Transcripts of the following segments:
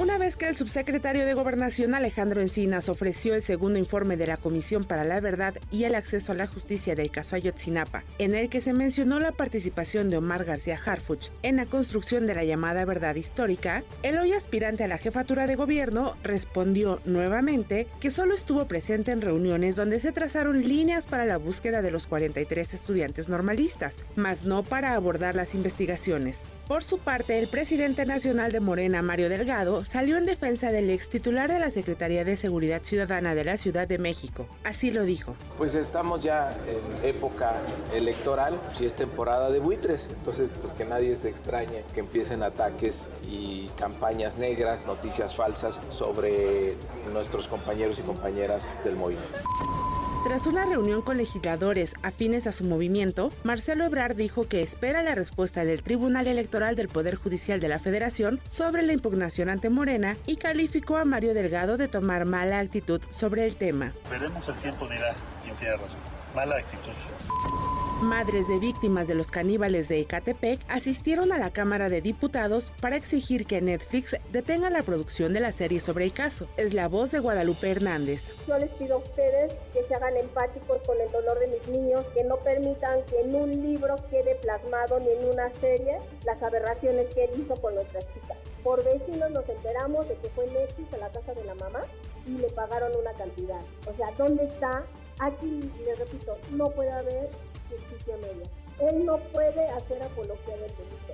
Una vez que el subsecretario de Gobernación Alejandro Encinas ofreció el segundo informe de la Comisión para la Verdad y el Acceso a la Justicia del caso Ayotzinapa, en el que se mencionó la participación de Omar García Harfuch en la construcción de la llamada verdad histórica, el hoy aspirante a la jefatura de gobierno respondió nuevamente que solo estuvo presente en reuniones donde se trazaron líneas para la búsqueda de los 43 estudiantes normalistas, mas no para abordar las investigaciones. Por su parte, el presidente nacional de Morena, Mario Delgado, salió en defensa del ex titular de la Secretaría de Seguridad Ciudadana de la Ciudad de México. Así lo dijo. Pues estamos ya en época electoral, si es temporada de buitres, entonces pues que nadie se extrañe que empiecen ataques y campañas negras, noticias falsas sobre nuestros compañeros y compañeras del movimiento. Tras una reunión con legisladores afines a su movimiento, Marcelo Ebrard dijo que espera la respuesta del Tribunal Electoral del Poder Judicial de la Federación sobre la impugnación ante Morena y calificó a Mario Delgado de tomar mala actitud sobre el tema. Veremos el tiempo dirá quién tiene razón. Mala actitud. Madres de víctimas de los caníbales de Ecatepec asistieron a la Cámara de Diputados para exigir que Netflix detenga la producción de la serie sobre el caso. Es la voz de Guadalupe Hernández. Yo les pido a ustedes que se hagan empáticos con el dolor de mis niños, que no permitan que en un libro quede plasmado ni en una serie las aberraciones que él hizo con nuestras chicas. Por vecinos nos enteramos de que fue Netflix a la casa de la mamá y le pagaron una cantidad. O sea, ¿dónde está? Aquí, les repito, no puede haber justicia media. Él no puede hacer apología del delito.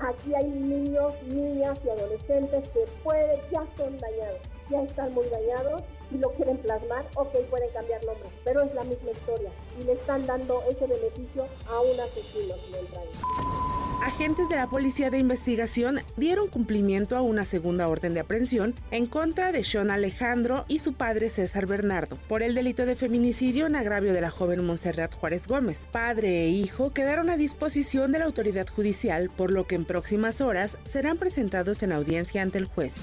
Aquí hay niños, niñas y adolescentes que pueden, ya son dañados, ya están muy dañados y lo quieren plasmar, ok, pueden cambiar nombre, pero es la misma historia y le están dando ese beneficio a un asesino Agentes de la Policía de Investigación dieron cumplimiento a una segunda orden de aprehensión en contra de Sean Alejandro y su padre César Bernardo por el delito de feminicidio en agravio de la joven Montserrat Juárez Gómez. Padre e hijo quedaron a disposición de la autoridad judicial, por lo que en próximas horas serán presentados en audiencia ante el juez.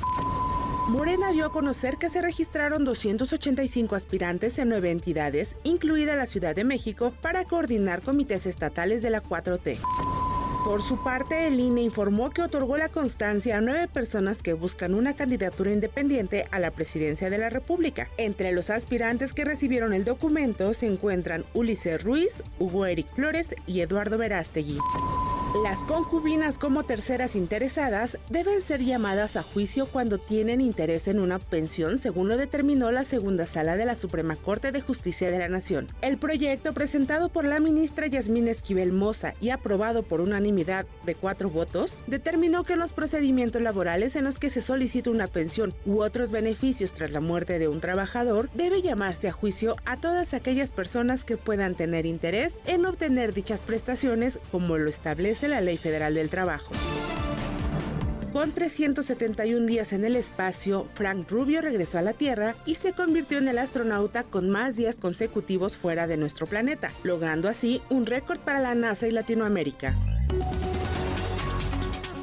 Morena dio a conocer que se registraron 285 aspirantes en nueve entidades, incluida la Ciudad de México, para coordinar comités estatales de la 4T. Por su parte, el INE informó que otorgó la constancia a nueve personas que buscan una candidatura independiente a la presidencia de la República. Entre los aspirantes que recibieron el documento se encuentran Ulises Ruiz, Hugo Eric Flores y Eduardo Verástegui. Las concubinas como terceras interesadas deben ser llamadas a juicio cuando tienen interés en una pensión, según lo determinó la segunda sala de la Suprema Corte de Justicia de la Nación. El proyecto presentado por la ministra Yasmín Esquivel Moza y aprobado por unanimidad de cuatro votos, determinó que los procedimientos laborales en los que se solicita una pensión u otros beneficios tras la muerte de un trabajador debe llamarse a juicio a todas aquellas personas que puedan tener interés en obtener dichas prestaciones como lo la Ley Federal del Trabajo. Con 371 días en el espacio, Frank Rubio regresó a la Tierra y se convirtió en el astronauta con más días consecutivos fuera de nuestro planeta, logrando así un récord para la NASA y Latinoamérica.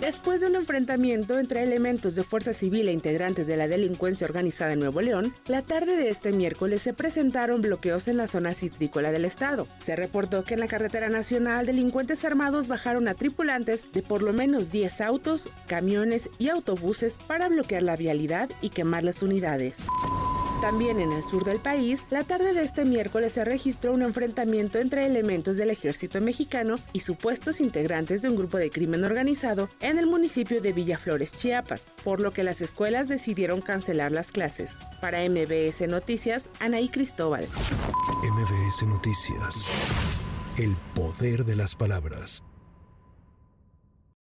Después de un enfrentamiento entre elementos de fuerza civil e integrantes de la delincuencia organizada en Nuevo León, la tarde de este miércoles se presentaron bloqueos en la zona citrícola del estado. Se reportó que en la carretera nacional delincuentes armados bajaron a tripulantes de por lo menos 10 autos, camiones y autobuses para bloquear la vialidad y quemar las unidades. También en el sur del país, la tarde de este miércoles se registró un enfrentamiento entre elementos del ejército mexicano y supuestos integrantes de un grupo de crimen organizado en el municipio de Villaflores, Chiapas, por lo que las escuelas decidieron cancelar las clases. Para MBS Noticias, Anaí Cristóbal. MBS Noticias. El poder de las palabras.